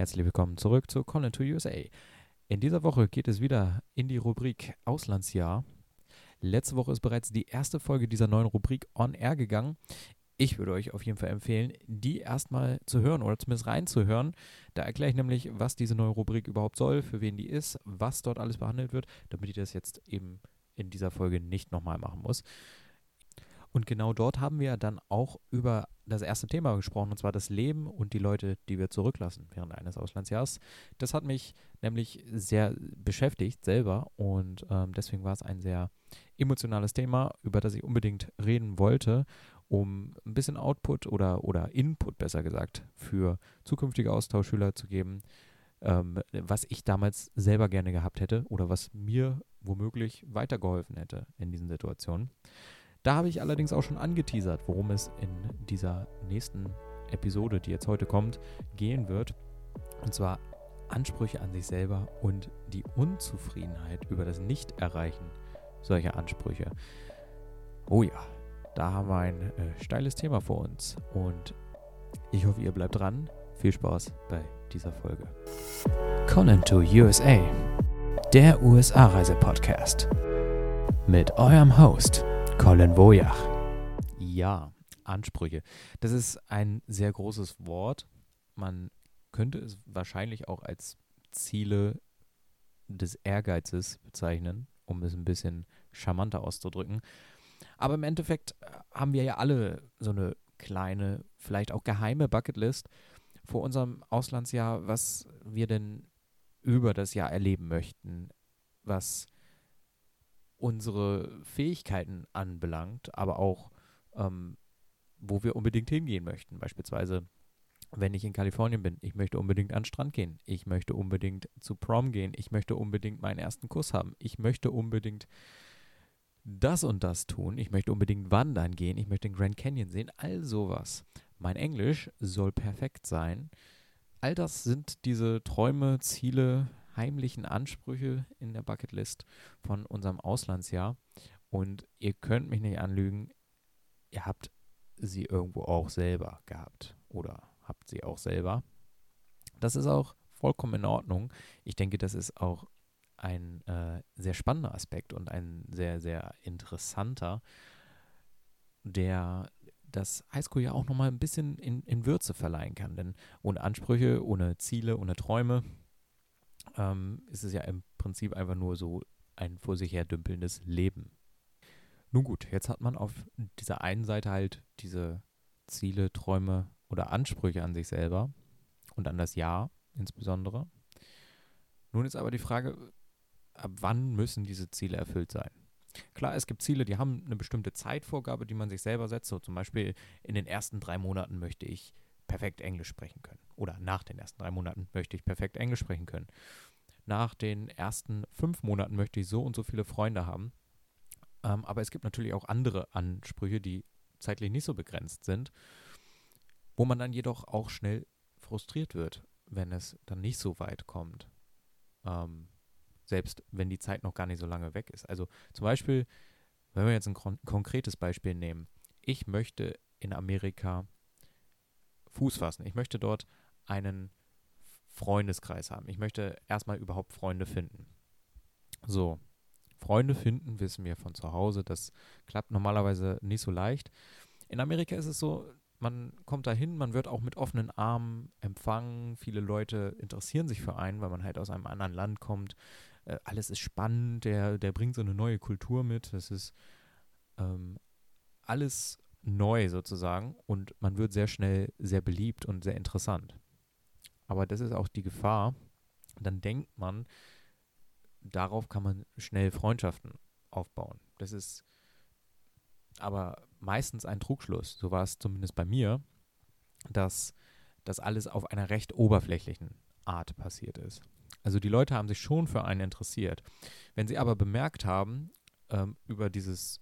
Herzlich willkommen zurück zu Colin to USA. In dieser Woche geht es wieder in die Rubrik Auslandsjahr. Letzte Woche ist bereits die erste Folge dieser neuen Rubrik on air gegangen. Ich würde euch auf jeden Fall empfehlen, die erstmal zu hören oder zumindest reinzuhören. Da erkläre ich nämlich, was diese neue Rubrik überhaupt soll, für wen die ist, was dort alles behandelt wird, damit ich das jetzt eben in dieser Folge nicht nochmal machen muss. Und genau dort haben wir dann auch über das erste Thema gesprochen, und zwar das Leben und die Leute, die wir zurücklassen während eines Auslandsjahres. Das hat mich nämlich sehr beschäftigt selber und ähm, deswegen war es ein sehr emotionales Thema, über das ich unbedingt reden wollte, um ein bisschen Output oder, oder Input besser gesagt für zukünftige Austauschschüler zu geben, ähm, was ich damals selber gerne gehabt hätte oder was mir womöglich weitergeholfen hätte in diesen Situationen. Da habe ich allerdings auch schon angeteasert, worum es in dieser nächsten Episode, die jetzt heute kommt, gehen wird. Und zwar Ansprüche an sich selber und die Unzufriedenheit über das Nicht-Erreichen solcher Ansprüche. Oh ja, da haben wir ein äh, steiles Thema vor uns. Und ich hoffe, ihr bleibt dran. Viel Spaß bei dieser Folge. Conan to USA, der USA-Reise-Podcast. Mit eurem Host Colin Wojach. Ja, Ansprüche. Das ist ein sehr großes Wort. Man könnte es wahrscheinlich auch als Ziele des Ehrgeizes bezeichnen, um es ein bisschen charmanter auszudrücken. Aber im Endeffekt äh, haben wir ja alle so eine kleine, vielleicht auch geheime Bucketlist vor unserem Auslandsjahr, was wir denn über das Jahr erleben möchten, was unsere Fähigkeiten anbelangt, aber auch, ähm, wo wir unbedingt hingehen möchten. Beispielsweise, wenn ich in Kalifornien bin, ich möchte unbedingt an den Strand gehen, ich möchte unbedingt zu Prom gehen, ich möchte unbedingt meinen ersten Kuss haben, ich möchte unbedingt das und das tun, ich möchte unbedingt wandern gehen, ich möchte den Grand Canyon sehen, all sowas. Mein Englisch soll perfekt sein. All das sind diese Träume, Ziele, heimlichen Ansprüche in der Bucketlist von unserem Auslandsjahr. Und ihr könnt mich nicht anlügen, ihr habt sie irgendwo auch selber gehabt oder habt sie auch selber. Das ist auch vollkommen in Ordnung. Ich denke, das ist auch ein äh, sehr spannender Aspekt und ein sehr, sehr interessanter, der das Highschool ja auch nochmal ein bisschen in, in Würze verleihen kann. Denn ohne Ansprüche, ohne Ziele, ohne Träume ähm, ist es ja im Prinzip einfach nur so ein vor sich her dümpelndes Leben. Nun gut, jetzt hat man auf dieser einen Seite halt diese Ziele, Träume oder Ansprüche an sich selber und an das Jahr insbesondere. Nun ist aber die Frage, ab wann müssen diese Ziele erfüllt sein? Klar, es gibt Ziele, die haben eine bestimmte Zeitvorgabe, die man sich selber setzt. So zum Beispiel in den ersten drei Monaten möchte ich perfekt Englisch sprechen können. Oder nach den ersten drei Monaten möchte ich perfekt Englisch sprechen können. Nach den ersten fünf Monaten möchte ich so und so viele Freunde haben. Ähm, aber es gibt natürlich auch andere Ansprüche, die zeitlich nicht so begrenzt sind, wo man dann jedoch auch schnell frustriert wird, wenn es dann nicht so weit kommt. Ähm, selbst wenn die Zeit noch gar nicht so lange weg ist. Also zum Beispiel, wenn wir jetzt ein kon konkretes Beispiel nehmen. Ich möchte in Amerika Fuß fassen. Ich möchte dort einen Freundeskreis haben. Ich möchte erstmal überhaupt Freunde finden. So, Freunde finden, wissen wir von zu Hause. Das klappt normalerweise nicht so leicht. In Amerika ist es so, man kommt dahin, man wird auch mit offenen Armen empfangen. Viele Leute interessieren sich für einen, weil man halt aus einem anderen Land kommt. Äh, alles ist spannend, der, der bringt so eine neue Kultur mit. Das ist ähm, alles neu sozusagen und man wird sehr schnell sehr beliebt und sehr interessant. Aber das ist auch die Gefahr. Dann denkt man, darauf kann man schnell Freundschaften aufbauen. Das ist aber meistens ein Trugschluss. So war es zumindest bei mir, dass das alles auf einer recht oberflächlichen Art passiert ist. Also die Leute haben sich schon für einen interessiert. Wenn sie aber bemerkt haben, ähm, über dieses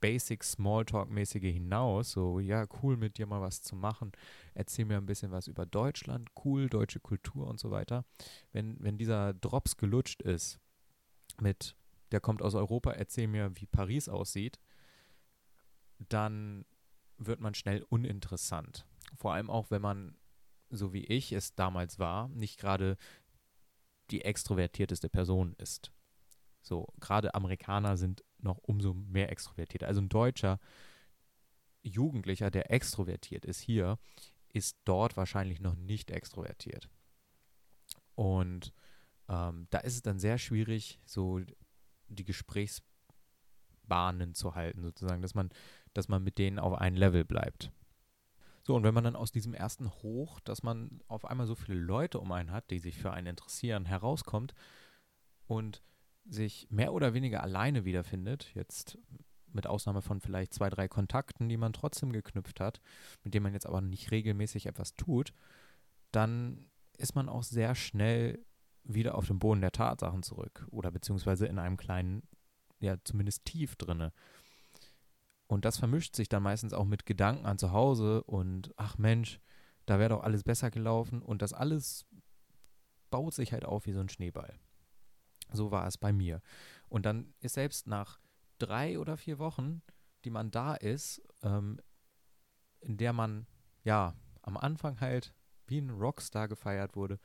Basic Smalltalk-mäßige hinaus, so, ja, cool mit dir mal was zu machen, erzähl mir ein bisschen was über Deutschland, cool, deutsche Kultur und so weiter. Wenn, wenn dieser Drops gelutscht ist mit, der kommt aus Europa, erzähl mir, wie Paris aussieht, dann wird man schnell uninteressant. Vor allem auch, wenn man so wie ich es damals war, nicht gerade die extrovertierteste Person ist. So, gerade Amerikaner sind noch umso mehr extrovertiert. Also ein deutscher Jugendlicher, der extrovertiert ist hier, ist dort wahrscheinlich noch nicht extrovertiert. Und ähm, da ist es dann sehr schwierig, so die Gesprächsbahnen zu halten, sozusagen, dass man, dass man mit denen auf ein Level bleibt. So, und wenn man dann aus diesem ersten Hoch, dass man auf einmal so viele Leute um einen hat, die sich für einen interessieren, herauskommt und sich mehr oder weniger alleine wiederfindet, jetzt mit Ausnahme von vielleicht zwei, drei Kontakten, die man trotzdem geknüpft hat, mit denen man jetzt aber nicht regelmäßig etwas tut, dann ist man auch sehr schnell wieder auf dem Boden der Tatsachen zurück oder beziehungsweise in einem kleinen, ja zumindest tief drinne. Und das vermischt sich dann meistens auch mit Gedanken an zu Hause und ach Mensch, da wäre doch alles besser gelaufen und das alles baut sich halt auf wie so ein Schneeball. So war es bei mir. Und dann ist selbst nach drei oder vier Wochen, die man da ist, ähm, in der man ja am Anfang halt wie ein Rockstar gefeiert wurde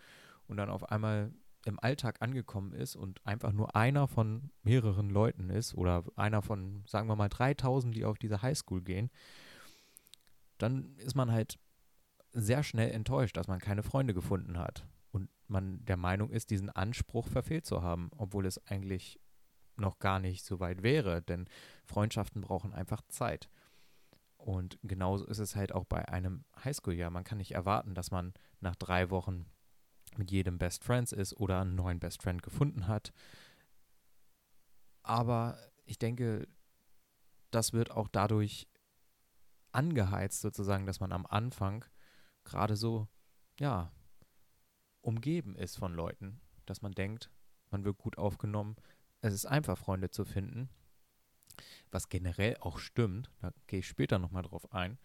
und dann auf einmal im Alltag angekommen ist und einfach nur einer von mehreren Leuten ist oder einer von, sagen wir mal, 3000, die auf diese Highschool gehen, dann ist man halt sehr schnell enttäuscht, dass man keine Freunde gefunden hat man der Meinung ist, diesen Anspruch verfehlt zu haben, obwohl es eigentlich noch gar nicht so weit wäre, denn Freundschaften brauchen einfach Zeit. Und genauso ist es halt auch bei einem Highschool-Jahr. Man kann nicht erwarten, dass man nach drei Wochen mit jedem Best Friends ist oder einen neuen Best Friend gefunden hat. Aber ich denke, das wird auch dadurch angeheizt, sozusagen, dass man am Anfang gerade so, ja, umgeben ist von Leuten, dass man denkt, man wird gut aufgenommen, es ist einfach, Freunde zu finden, was generell auch stimmt, da gehe ich später nochmal drauf ein,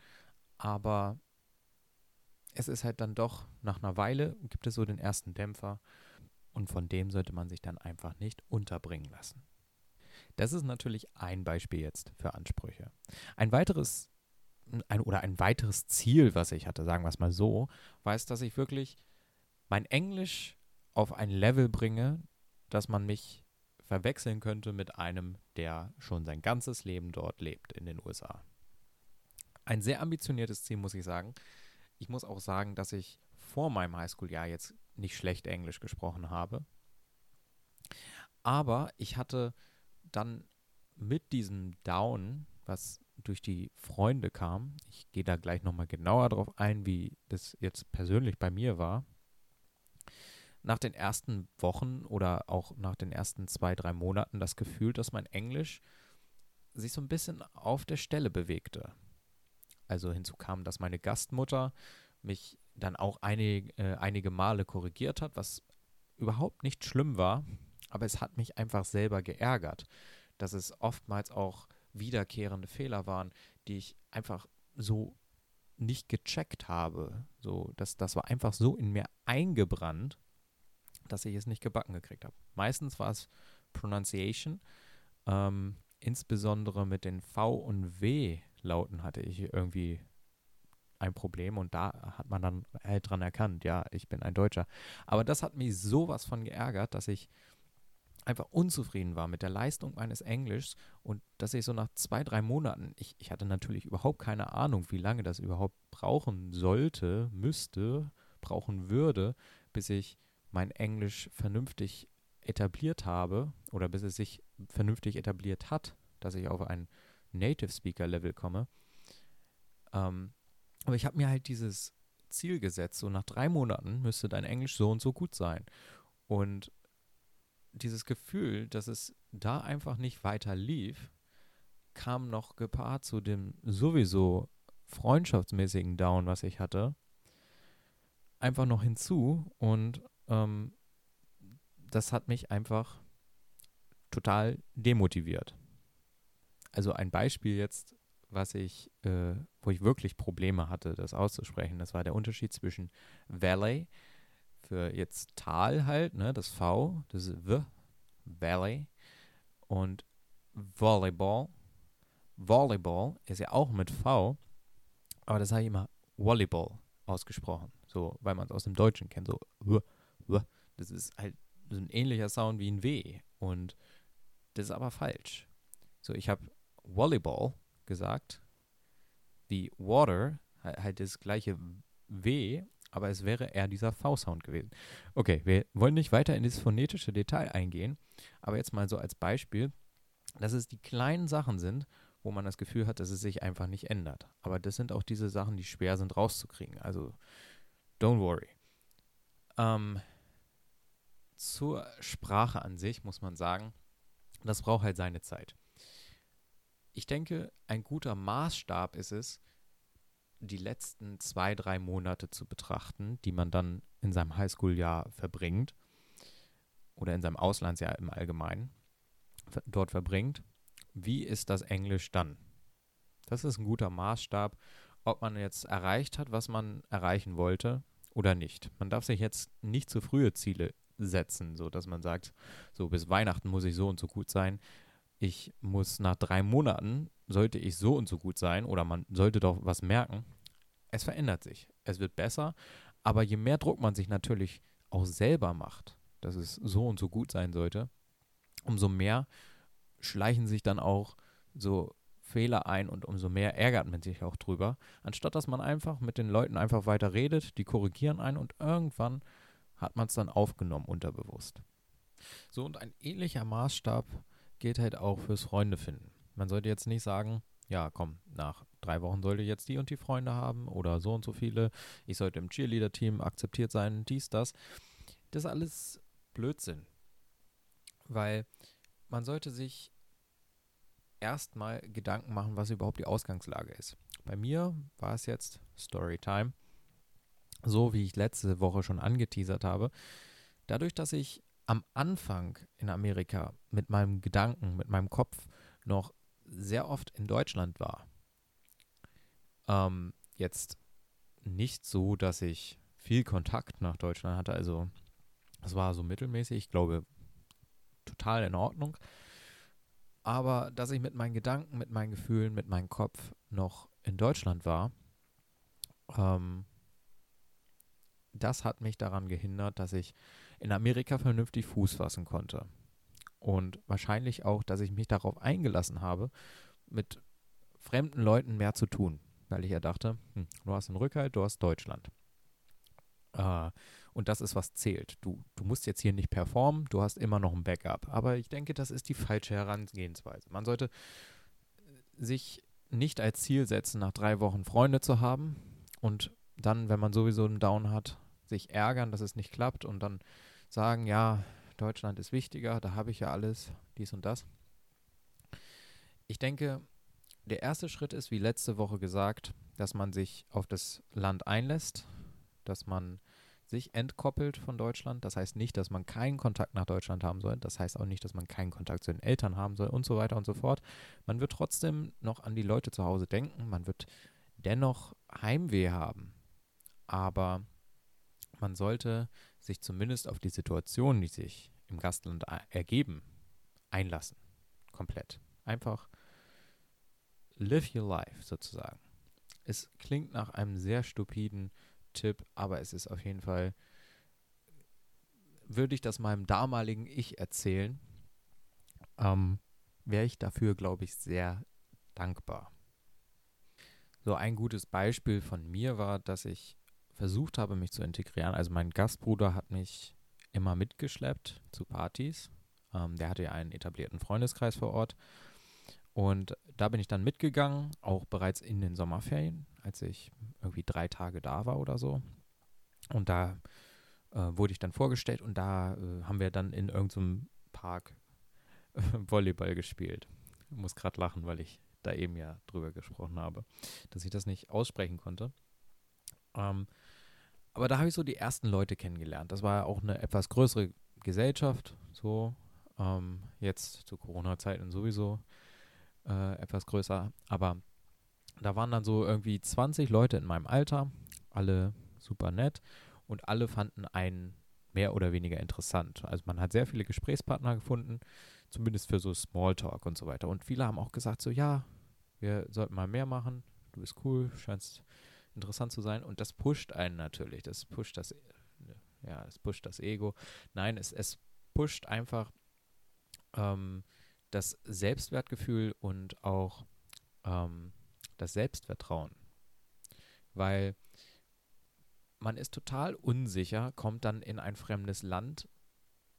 aber es ist halt dann doch, nach einer Weile gibt es so den ersten Dämpfer und von dem sollte man sich dann einfach nicht unterbringen lassen. Das ist natürlich ein Beispiel jetzt für Ansprüche. Ein weiteres ein, oder ein weiteres Ziel, was ich hatte, sagen wir es mal so, war es, dass ich wirklich mein Englisch auf ein Level bringe, dass man mich verwechseln könnte mit einem, der schon sein ganzes Leben dort lebt in den USA. Ein sehr ambitioniertes Ziel, muss ich sagen. Ich muss auch sagen, dass ich vor meinem Highschool-Jahr jetzt nicht schlecht Englisch gesprochen habe. Aber ich hatte dann mit diesem Down, was durch die Freunde kam, ich gehe da gleich nochmal genauer drauf ein, wie das jetzt persönlich bei mir war, nach den ersten Wochen oder auch nach den ersten zwei, drei Monaten das Gefühl, dass mein Englisch sich so ein bisschen auf der Stelle bewegte. Also hinzu kam, dass meine Gastmutter mich dann auch einige, äh, einige Male korrigiert hat, was überhaupt nicht schlimm war, aber es hat mich einfach selber geärgert, dass es oftmals auch wiederkehrende Fehler waren, die ich einfach so nicht gecheckt habe. So, das, das war einfach so in mir eingebrannt, dass ich es nicht gebacken gekriegt habe. Meistens war es Pronunciation. Ähm, insbesondere mit den V und W-Lauten hatte ich irgendwie ein Problem und da hat man dann halt dran erkannt, ja, ich bin ein Deutscher. Aber das hat mich sowas von geärgert, dass ich einfach unzufrieden war mit der Leistung meines Englischs und dass ich so nach zwei, drei Monaten, ich, ich hatte natürlich überhaupt keine Ahnung, wie lange das überhaupt brauchen sollte, müsste, brauchen würde, bis ich mein Englisch vernünftig etabliert habe oder bis es sich vernünftig etabliert hat, dass ich auf ein Native Speaker Level komme. Ähm, aber ich habe mir halt dieses Ziel gesetzt, so nach drei Monaten müsste dein Englisch so und so gut sein. Und dieses Gefühl, dass es da einfach nicht weiter lief, kam noch gepaart zu dem sowieso freundschaftsmäßigen Down, was ich hatte, einfach noch hinzu und ähm, das hat mich einfach total demotiviert. Also ein Beispiel jetzt, was ich, äh, wo ich wirklich Probleme hatte, das auszusprechen, das war der Unterschied zwischen Valley, für jetzt Tal halt, ne, das V, das ist V, Valley, und Volleyball. Volleyball ist ja auch mit V, aber das habe ich immer Volleyball ausgesprochen. So, weil man es aus dem Deutschen kennt, so, das ist halt so ein ähnlicher Sound wie ein W und das ist aber falsch. So, ich habe Volleyball gesagt, wie Water, halt das gleiche W, aber es wäre eher dieser V-Sound gewesen. Okay, wir wollen nicht weiter in das phonetische Detail eingehen, aber jetzt mal so als Beispiel, dass es die kleinen Sachen sind, wo man das Gefühl hat, dass es sich einfach nicht ändert. Aber das sind auch diese Sachen, die schwer sind rauszukriegen. Also, don't worry. Ähm, zur Sprache an sich muss man sagen, das braucht halt seine Zeit. Ich denke, ein guter Maßstab ist es, die letzten zwei, drei Monate zu betrachten, die man dann in seinem Highschool-Jahr verbringt oder in seinem Auslandsjahr im Allgemeinen dort verbringt. Wie ist das Englisch dann? Das ist ein guter Maßstab, ob man jetzt erreicht hat, was man erreichen wollte oder nicht. Man darf sich jetzt nicht zu frühe Ziele setzen, so dass man sagt, so bis Weihnachten muss ich so und so gut sein. Ich muss nach drei Monaten sollte ich so und so gut sein oder man sollte doch was merken. Es verändert sich. Es wird besser, aber je mehr Druck man sich natürlich auch selber macht, dass es so und so gut sein sollte, umso mehr schleichen sich dann auch so Fehler ein und umso mehr ärgert man sich auch drüber, anstatt dass man einfach mit den Leuten einfach weiter redet, die korrigieren einen und irgendwann hat man es dann aufgenommen unterbewusst. So und ein ähnlicher Maßstab gilt halt auch fürs Freunde finden. Man sollte jetzt nicht sagen, ja, komm, nach drei Wochen sollte ich jetzt die und die Freunde haben oder so und so viele. Ich sollte im Cheerleader-Team akzeptiert sein, dies, das. Das ist alles Blödsinn. Weil man sollte sich erstmal Gedanken machen, was überhaupt die Ausgangslage ist. Bei mir war es jetzt Storytime, so wie ich letzte Woche schon angeteasert habe. Dadurch, dass ich am Anfang in Amerika mit meinem Gedanken, mit meinem Kopf noch sehr oft in Deutschland war. Ähm, jetzt nicht so, dass ich viel Kontakt nach Deutschland hatte, also es war so mittelmäßig, ich glaube total in Ordnung. Aber dass ich mit meinen Gedanken, mit meinen Gefühlen, mit meinem Kopf noch in Deutschland war, ähm, das hat mich daran gehindert, dass ich in Amerika vernünftig Fuß fassen konnte. Und wahrscheinlich auch, dass ich mich darauf eingelassen habe, mit fremden Leuten mehr zu tun. Weil ich ja dachte, hm, du hast einen Rückhalt, du hast Deutschland. Äh, und das ist, was zählt. Du, du musst jetzt hier nicht performen, du hast immer noch ein Backup. Aber ich denke, das ist die falsche Herangehensweise. Man sollte sich nicht als Ziel setzen, nach drei Wochen Freunde zu haben und dann, wenn man sowieso einen Down hat, sich ärgern, dass es nicht klappt und dann sagen, ja, Deutschland ist wichtiger, da habe ich ja alles, dies und das. Ich denke, der erste Schritt ist, wie letzte Woche gesagt, dass man sich auf das Land einlässt, dass man sich entkoppelt von Deutschland. Das heißt nicht, dass man keinen Kontakt nach Deutschland haben soll. Das heißt auch nicht, dass man keinen Kontakt zu den Eltern haben soll und so weiter und so fort. Man wird trotzdem noch an die Leute zu Hause denken. Man wird dennoch Heimweh haben. Aber man sollte sich zumindest auf die Situationen, die sich im Gastland ergeben, einlassen. Komplett. Einfach live your life sozusagen. Es klingt nach einem sehr stupiden Tipp, aber es ist auf jeden Fall, würde ich das meinem damaligen Ich erzählen, ähm, wäre ich dafür, glaube ich, sehr dankbar. So ein gutes Beispiel von mir war, dass ich versucht habe, mich zu integrieren. Also mein Gastbruder hat mich immer mitgeschleppt zu Partys. Ähm, der hatte ja einen etablierten Freundeskreis vor Ort. Und da bin ich dann mitgegangen, auch bereits in den Sommerferien, als ich irgendwie drei Tage da war oder so. Und da äh, wurde ich dann vorgestellt und da äh, haben wir dann in irgendeinem Park äh, Volleyball gespielt. Ich muss gerade lachen, weil ich da eben ja drüber gesprochen habe, dass ich das nicht aussprechen konnte. Ähm, aber da habe ich so die ersten Leute kennengelernt. Das war auch eine etwas größere Gesellschaft, so ähm, jetzt zu Corona-Zeiten sowieso äh, etwas größer. Aber da waren dann so irgendwie 20 Leute in meinem Alter, alle super nett und alle fanden einen mehr oder weniger interessant. Also man hat sehr viele Gesprächspartner gefunden, zumindest für so Smalltalk und so weiter. Und viele haben auch gesagt so, ja, wir sollten mal mehr machen, du bist cool, scheinst interessant zu sein und das pusht einen natürlich. Das pusht das, ja, es pusht das Ego. Nein, es, es pusht einfach ähm, das Selbstwertgefühl und auch ähm, das Selbstvertrauen. Weil man ist total unsicher, kommt dann in ein fremdes Land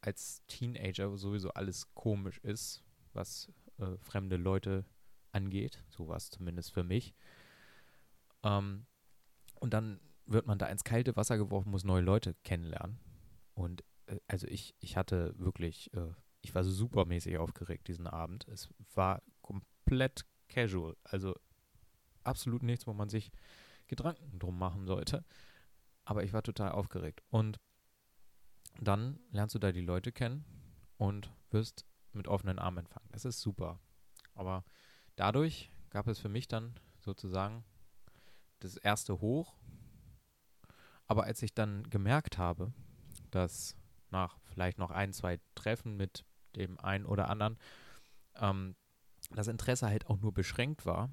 als Teenager, wo sowieso alles komisch ist, was äh, fremde Leute angeht. So war es zumindest für mich. Ähm, und dann wird man da ins kalte Wasser geworfen, muss neue Leute kennenlernen. Und äh, also ich, ich hatte wirklich, äh, ich war supermäßig aufgeregt diesen Abend. Es war komplett casual. Also absolut nichts, wo man sich Gedanken drum machen sollte. Aber ich war total aufgeregt. Und dann lernst du da die Leute kennen und wirst mit offenen Armen empfangen. Das ist super. Aber dadurch gab es für mich dann sozusagen das erste Hoch. Aber als ich dann gemerkt habe, dass nach vielleicht noch ein, zwei Treffen mit dem einen oder anderen ähm, das Interesse halt auch nur beschränkt war,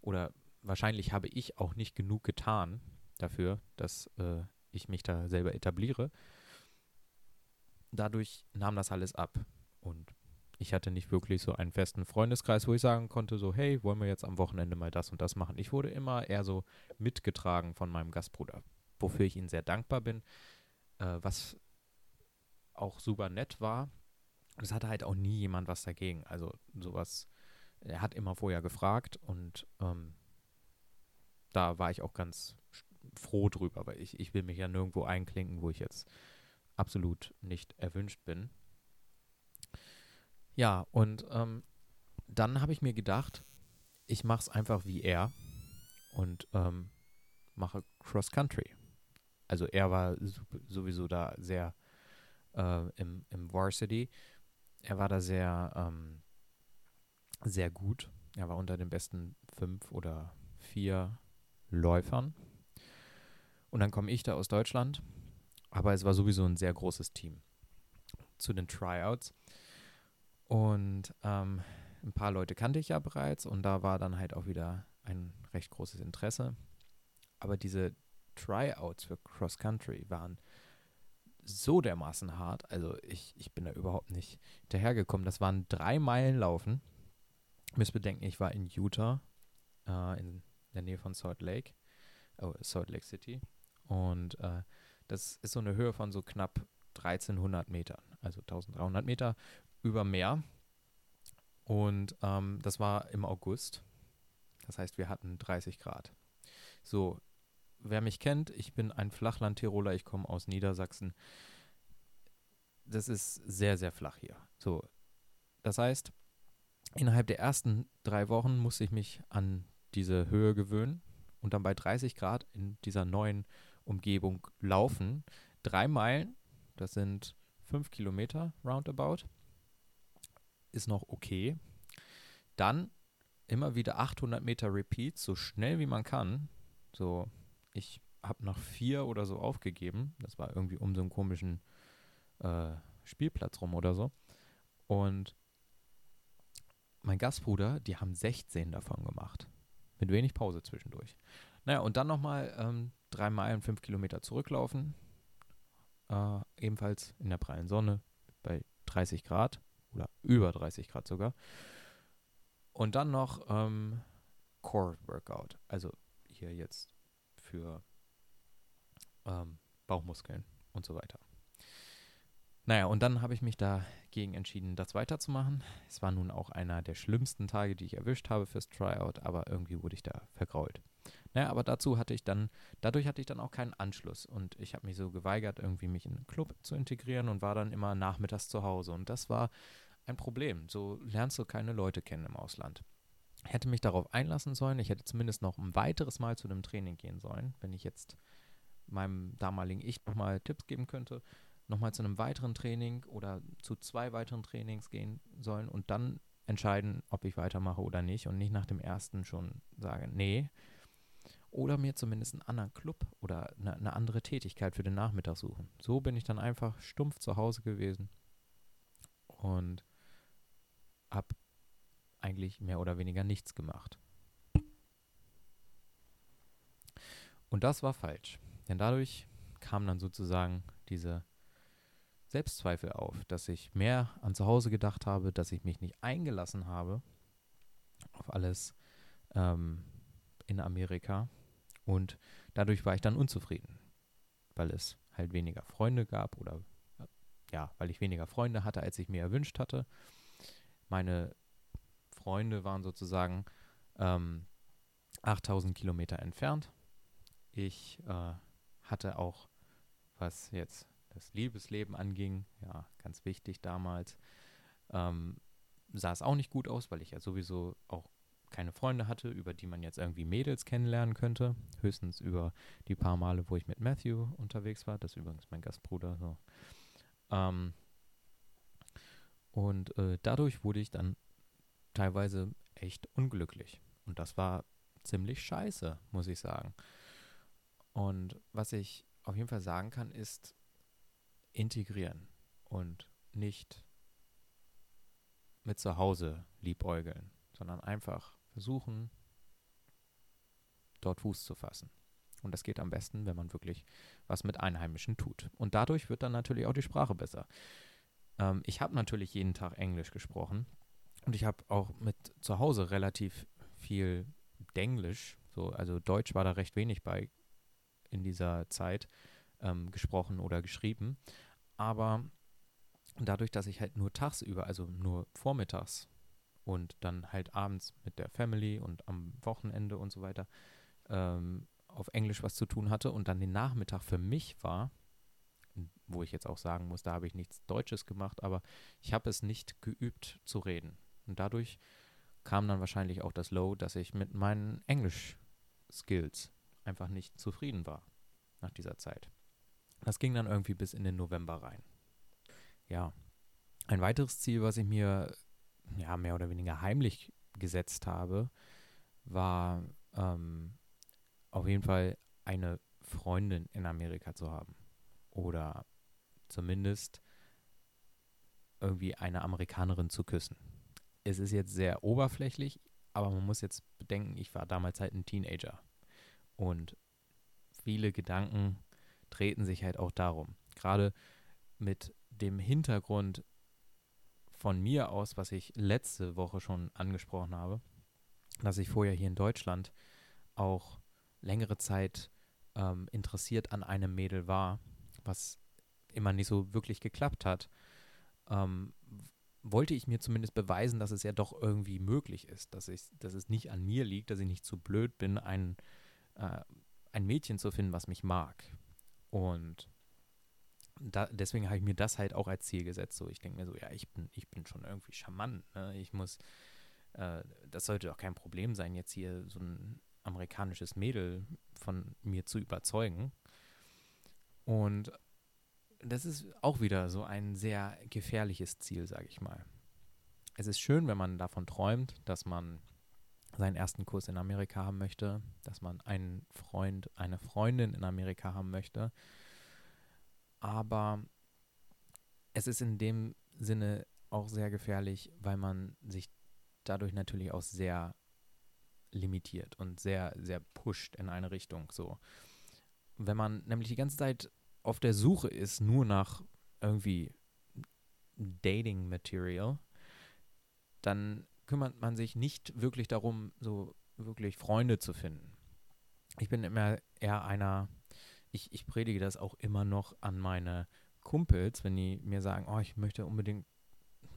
oder wahrscheinlich habe ich auch nicht genug getan dafür, dass äh, ich mich da selber etabliere. Dadurch nahm das alles ab. Und ich hatte nicht wirklich so einen festen Freundeskreis, wo ich sagen konnte, so, hey, wollen wir jetzt am Wochenende mal das und das machen. Ich wurde immer eher so mitgetragen von meinem Gastbruder, wofür ich ihm sehr dankbar bin, äh, was auch super nett war. Es hatte halt auch nie jemand was dagegen. Also sowas, er hat immer vorher gefragt und ähm, da war ich auch ganz froh drüber, weil ich, ich will mich ja nirgendwo einklinken, wo ich jetzt absolut nicht erwünscht bin. Ja, und ähm, dann habe ich mir gedacht, ich mache es einfach wie er und ähm, mache Cross Country. Also er war sowieso da sehr äh, im, im Varsity. Er war da sehr, ähm, sehr gut. Er war unter den besten fünf oder vier Läufern. Und dann komme ich da aus Deutschland. Aber es war sowieso ein sehr großes Team. Zu den Tryouts und ähm, ein paar Leute kannte ich ja bereits und da war dann halt auch wieder ein recht großes Interesse. Aber diese Tryouts für Cross Country waren so dermaßen hart. Also ich, ich bin da überhaupt nicht hinterhergekommen. Das waren drei Meilen Laufen. Müsst bedenken, ich war in Utah, äh, in der Nähe von Salt Lake, oh, Salt Lake City. Und äh, das ist so eine Höhe von so knapp 1300 Metern, also 1300 Meter über Meer. Und ähm, das war im August. Das heißt, wir hatten 30 Grad. So, wer mich kennt, ich bin ein Flachland-Tiroler, ich komme aus Niedersachsen. Das ist sehr, sehr flach hier. So, das heißt, innerhalb der ersten drei Wochen musste ich mich an diese Höhe gewöhnen und dann bei 30 Grad in dieser neuen Umgebung laufen. Drei Meilen, das sind fünf Kilometer roundabout ist noch okay. Dann immer wieder 800 Meter Repeats, so schnell wie man kann. So, ich habe nach vier oder so aufgegeben. Das war irgendwie um so einen komischen äh, Spielplatz rum oder so. Und mein Gastbruder, die haben 16 davon gemacht. Mit wenig Pause zwischendurch. Naja, und dann nochmal ähm, drei Meilen, fünf Kilometer zurücklaufen. Äh, ebenfalls in der prallen Sonne bei 30 Grad oder über 30 Grad sogar. Und dann noch ähm, Core Workout, also hier jetzt für ähm, Bauchmuskeln und so weiter. Naja, und dann habe ich mich dagegen entschieden, das weiterzumachen. Es war nun auch einer der schlimmsten Tage, die ich erwischt habe fürs Tryout, aber irgendwie wurde ich da vergrault. Naja, aber dazu hatte ich dann, dadurch hatte ich dann auch keinen Anschluss und ich habe mich so geweigert, irgendwie mich in einen Club zu integrieren und war dann immer nachmittags zu Hause. Und das war ein Problem. So lernst du keine Leute kennen im Ausland. Ich hätte mich darauf einlassen sollen. Ich hätte zumindest noch ein weiteres Mal zu einem Training gehen sollen, wenn ich jetzt meinem damaligen Ich nochmal Tipps geben könnte, nochmal zu einem weiteren Training oder zu zwei weiteren Trainings gehen sollen und dann entscheiden, ob ich weitermache oder nicht und nicht nach dem ersten schon sagen, nee. Oder mir zumindest einen anderen Club oder eine, eine andere Tätigkeit für den Nachmittag suchen. So bin ich dann einfach stumpf zu Hause gewesen und habe eigentlich mehr oder weniger nichts gemacht. Und das war falsch. Denn dadurch kam dann sozusagen diese Selbstzweifel auf, dass ich mehr an zu Hause gedacht habe, dass ich mich nicht eingelassen habe auf alles ähm, in Amerika. Und dadurch war ich dann unzufrieden, weil es halt weniger Freunde gab oder äh, ja, weil ich weniger Freunde hatte, als ich mir erwünscht hatte. Meine Freunde waren sozusagen ähm, 8000 Kilometer entfernt. Ich äh, hatte auch, was jetzt das Liebesleben anging, ja, ganz wichtig damals, ähm, sah es auch nicht gut aus, weil ich ja sowieso auch keine Freunde hatte, über die man jetzt irgendwie Mädels kennenlernen könnte. Höchstens über die paar Male, wo ich mit Matthew unterwegs war. Das ist übrigens mein Gastbruder. So. Ähm, und äh, dadurch wurde ich dann teilweise echt unglücklich. Und das war ziemlich scheiße, muss ich sagen. Und was ich auf jeden Fall sagen kann, ist integrieren und nicht mit zu Hause liebäugeln, sondern einfach versuchen, dort Fuß zu fassen. Und das geht am besten, wenn man wirklich was mit Einheimischen tut. Und dadurch wird dann natürlich auch die Sprache besser. Ähm, ich habe natürlich jeden Tag Englisch gesprochen und ich habe auch mit zu Hause relativ viel Denglisch, so, also Deutsch war da recht wenig bei in dieser Zeit ähm, gesprochen oder geschrieben. Aber dadurch, dass ich halt nur tagsüber, also nur vormittags und dann halt abends mit der Family und am Wochenende und so weiter ähm, auf Englisch was zu tun hatte und dann den Nachmittag für mich war, wo ich jetzt auch sagen muss, da habe ich nichts Deutsches gemacht, aber ich habe es nicht geübt zu reden. Und dadurch kam dann wahrscheinlich auch das Low, dass ich mit meinen Englisch-Skills einfach nicht zufrieden war nach dieser Zeit. Das ging dann irgendwie bis in den November rein. Ja, ein weiteres Ziel, was ich mir ja, mehr oder weniger heimlich gesetzt habe, war ähm, auf jeden Fall eine Freundin in Amerika zu haben. Oder zumindest irgendwie eine Amerikanerin zu küssen. Es ist jetzt sehr oberflächlich, aber man muss jetzt bedenken, ich war damals halt ein Teenager. Und viele Gedanken treten sich halt auch darum. Gerade mit dem Hintergrund, von mir aus, was ich letzte Woche schon angesprochen habe, dass ich vorher hier in Deutschland auch längere Zeit ähm, interessiert an einem Mädel war, was immer nicht so wirklich geklappt hat, ähm, wollte ich mir zumindest beweisen, dass es ja doch irgendwie möglich ist, dass, ich, dass es nicht an mir liegt, dass ich nicht zu blöd bin, ein, äh, ein Mädchen zu finden, was mich mag. Und da, deswegen habe ich mir das halt auch als Ziel gesetzt. So, ich denke mir so, ja, ich bin, ich bin schon irgendwie charmant. Ne? Ich muss, äh, das sollte doch kein Problem sein, jetzt hier so ein amerikanisches Mädel von mir zu überzeugen. Und das ist auch wieder so ein sehr gefährliches Ziel, sage ich mal. Es ist schön, wenn man davon träumt, dass man seinen ersten Kurs in Amerika haben möchte, dass man einen Freund, eine Freundin in Amerika haben möchte aber es ist in dem Sinne auch sehr gefährlich, weil man sich dadurch natürlich auch sehr limitiert und sehr, sehr pusht in eine Richtung. So. Wenn man nämlich die ganze Zeit auf der Suche ist, nur nach irgendwie Dating Material, dann kümmert man sich nicht wirklich darum, so wirklich Freunde zu finden. Ich bin immer eher einer, ich, ich predige das auch immer noch an meine Kumpels, wenn die mir sagen, oh, ich möchte unbedingt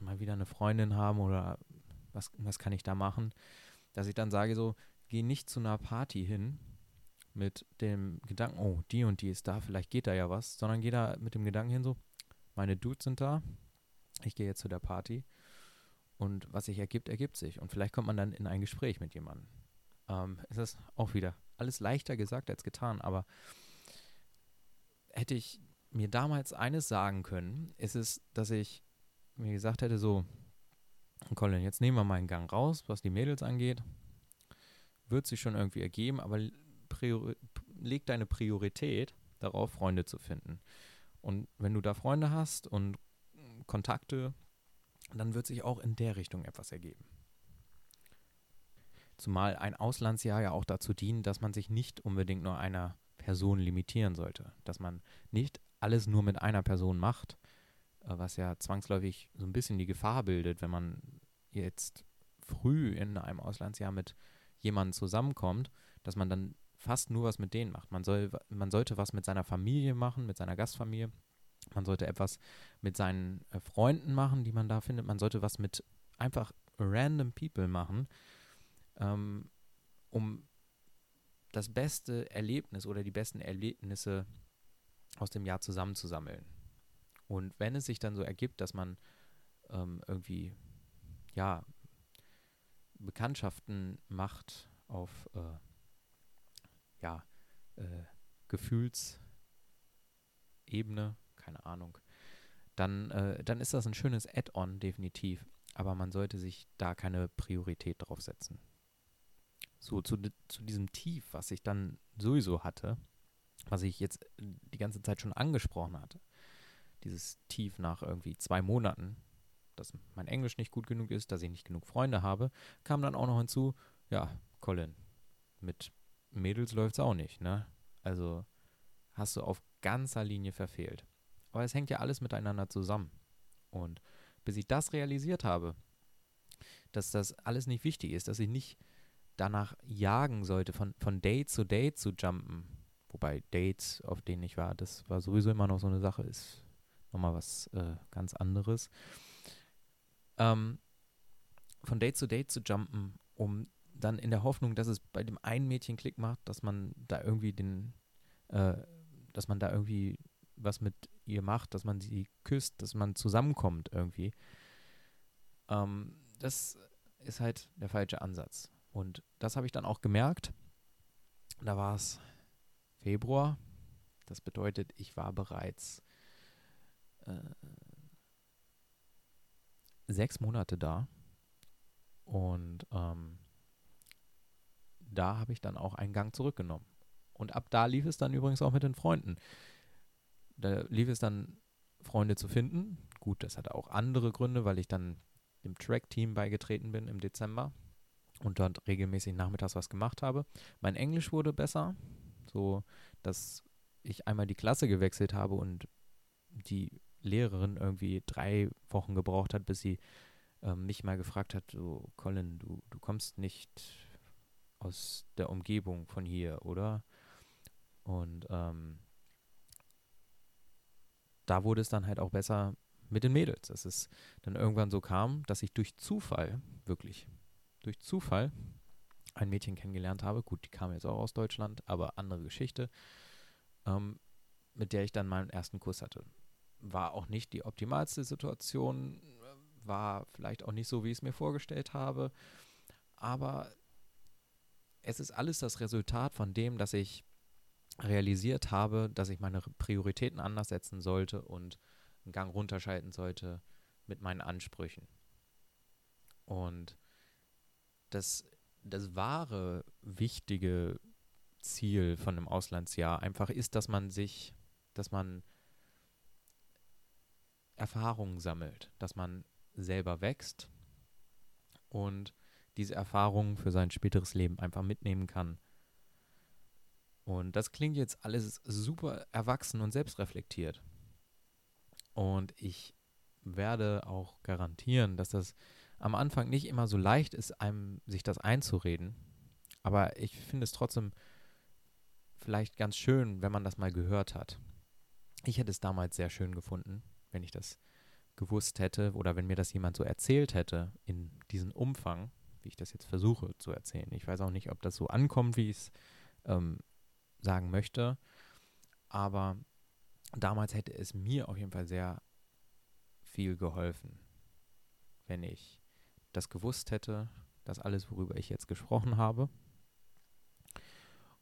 mal wieder eine Freundin haben oder was, was kann ich da machen, dass ich dann sage so, geh nicht zu einer Party hin mit dem Gedanken, oh, die und die ist da, vielleicht geht da ja was, sondern geh da mit dem Gedanken hin so, meine Dudes sind da, ich gehe jetzt zu der Party und was sich ergibt, ergibt sich und vielleicht kommt man dann in ein Gespräch mit jemandem. Ähm, es ist auch wieder alles leichter gesagt als getan, aber hätte ich mir damals eines sagen können, ist es, dass ich mir gesagt hätte, so, Colin, jetzt nehmen wir mal einen Gang raus, was die Mädels angeht. Wird sich schon irgendwie ergeben, aber priori leg deine Priorität darauf, Freunde zu finden. Und wenn du da Freunde hast und Kontakte, dann wird sich auch in der Richtung etwas ergeben. Zumal ein Auslandsjahr ja auch dazu dient, dass man sich nicht unbedingt nur einer Person limitieren sollte. Dass man nicht alles nur mit einer Person macht, äh, was ja zwangsläufig so ein bisschen die Gefahr bildet, wenn man jetzt früh in einem Auslandsjahr mit jemandem zusammenkommt, dass man dann fast nur was mit denen macht. Man, soll, man sollte was mit seiner Familie machen, mit seiner Gastfamilie. Man sollte etwas mit seinen äh, Freunden machen, die man da findet. Man sollte was mit einfach random people machen, ähm, um das beste Erlebnis oder die besten Erlebnisse aus dem Jahr zusammenzusammeln. Und wenn es sich dann so ergibt, dass man ähm, irgendwie, ja, Bekanntschaften macht auf, äh, ja, äh, Gefühlsebene, keine Ahnung, dann, äh, dann ist das ein schönes Add-on, definitiv. Aber man sollte sich da keine Priorität drauf setzen. So, zu, zu diesem Tief, was ich dann sowieso hatte, was ich jetzt die ganze Zeit schon angesprochen hatte. Dieses Tief nach irgendwie zwei Monaten, dass mein Englisch nicht gut genug ist, dass ich nicht genug Freunde habe, kam dann auch noch hinzu, ja, Colin, mit Mädels läuft es auch nicht, ne? Also hast du auf ganzer Linie verfehlt. Aber es hängt ja alles miteinander zusammen. Und bis ich das realisiert habe, dass das alles nicht wichtig ist, dass ich nicht danach jagen sollte, von, von Date zu Date zu jumpen. Wobei Dates, auf denen ich war, das war sowieso immer noch so eine Sache, ist nochmal was äh, ganz anderes. Ähm, von Date zu Date zu jumpen, um dann in der Hoffnung, dass es bei dem einen Mädchen Klick macht, dass man da irgendwie den, äh, dass man da irgendwie was mit ihr macht, dass man sie küsst, dass man zusammenkommt irgendwie. Ähm, das ist halt der falsche Ansatz. Und das habe ich dann auch gemerkt. Da war es Februar. Das bedeutet, ich war bereits äh, sechs Monate da. Und ähm, da habe ich dann auch einen Gang zurückgenommen. Und ab da lief es dann übrigens auch mit den Freunden. Da lief es dann, Freunde zu finden. Gut, das hatte auch andere Gründe, weil ich dann dem Track-Team beigetreten bin im Dezember und dort regelmäßig nachmittags was gemacht habe. Mein Englisch wurde besser, so dass ich einmal die Klasse gewechselt habe und die Lehrerin irgendwie drei Wochen gebraucht hat, bis sie ähm, mich mal gefragt hat, so Colin, du, du kommst nicht aus der Umgebung von hier, oder? Und ähm, da wurde es dann halt auch besser mit den Mädels. Dass es dann irgendwann so kam, dass ich durch Zufall, wirklich, durch Zufall ein Mädchen kennengelernt habe. Gut, die kam jetzt auch aus Deutschland, aber andere Geschichte, ähm, mit der ich dann meinen ersten Kuss hatte. War auch nicht die optimalste Situation, war vielleicht auch nicht so, wie ich es mir vorgestellt habe, aber es ist alles das Resultat von dem, dass ich realisiert habe, dass ich meine Prioritäten anders setzen sollte und einen Gang runterschalten sollte mit meinen Ansprüchen. Und das, das wahre, wichtige Ziel von einem Auslandsjahr einfach ist, dass man sich, dass man Erfahrungen sammelt, dass man selber wächst und diese Erfahrungen für sein späteres Leben einfach mitnehmen kann und das klingt jetzt alles super erwachsen und selbstreflektiert. Und ich werde auch garantieren, dass das am Anfang nicht immer so leicht ist, einem sich das einzureden. Aber ich finde es trotzdem vielleicht ganz schön, wenn man das mal gehört hat. Ich hätte es damals sehr schön gefunden, wenn ich das gewusst hätte oder wenn mir das jemand so erzählt hätte in diesem Umfang, wie ich das jetzt versuche zu erzählen. Ich weiß auch nicht, ob das so ankommt, wie ich es ähm, sagen möchte. Aber damals hätte es mir auf jeden Fall sehr viel geholfen, wenn ich das gewusst hätte, das alles, worüber ich jetzt gesprochen habe.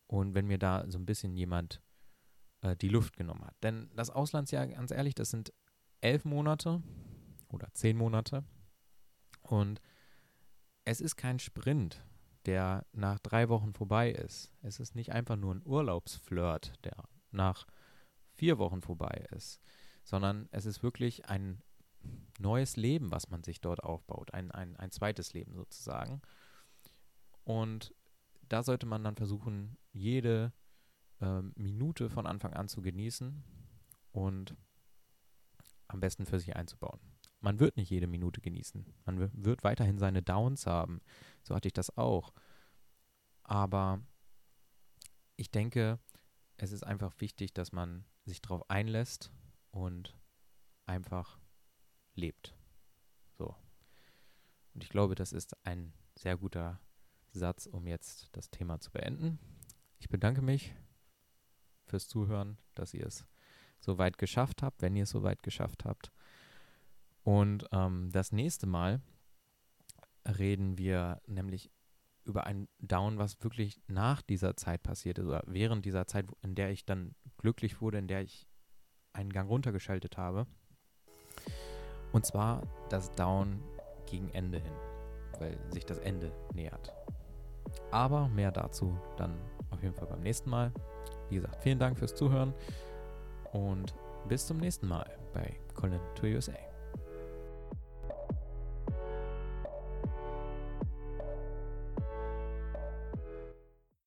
Und wenn mir da so ein bisschen jemand äh, die Luft genommen hat. Denn das Auslandsjahr, ganz ehrlich, das sind elf Monate oder zehn Monate. Und es ist kein Sprint der nach drei Wochen vorbei ist. Es ist nicht einfach nur ein Urlaubsflirt, der nach vier Wochen vorbei ist, sondern es ist wirklich ein neues Leben, was man sich dort aufbaut, ein, ein, ein zweites Leben sozusagen. Und da sollte man dann versuchen, jede, äh, Minute von Anfang an zu genießen und am besten für sich einzubauen. Man wird nicht jede Minute genießen. Man wird weiterhin seine Downs haben. So hatte ich das auch. Aber ich denke, es ist einfach wichtig, dass man sich darauf einlässt und einfach lebt. So. Und ich glaube, das ist ein sehr guter Satz, um jetzt das Thema zu beenden. Ich bedanke mich fürs Zuhören, dass ihr es so weit geschafft habt, wenn ihr es so weit geschafft habt. Und ähm, das nächste Mal reden wir nämlich über ein Down, was wirklich nach dieser Zeit passiert ist oder während dieser Zeit, in der ich dann glücklich wurde, in der ich einen Gang runtergeschaltet habe. Und zwar das Down gegen Ende hin, weil sich das Ende nähert. Aber mehr dazu dann auf jeden Fall beim nächsten Mal. Wie gesagt, vielen Dank fürs Zuhören und bis zum nächsten Mal bei Colin to USA.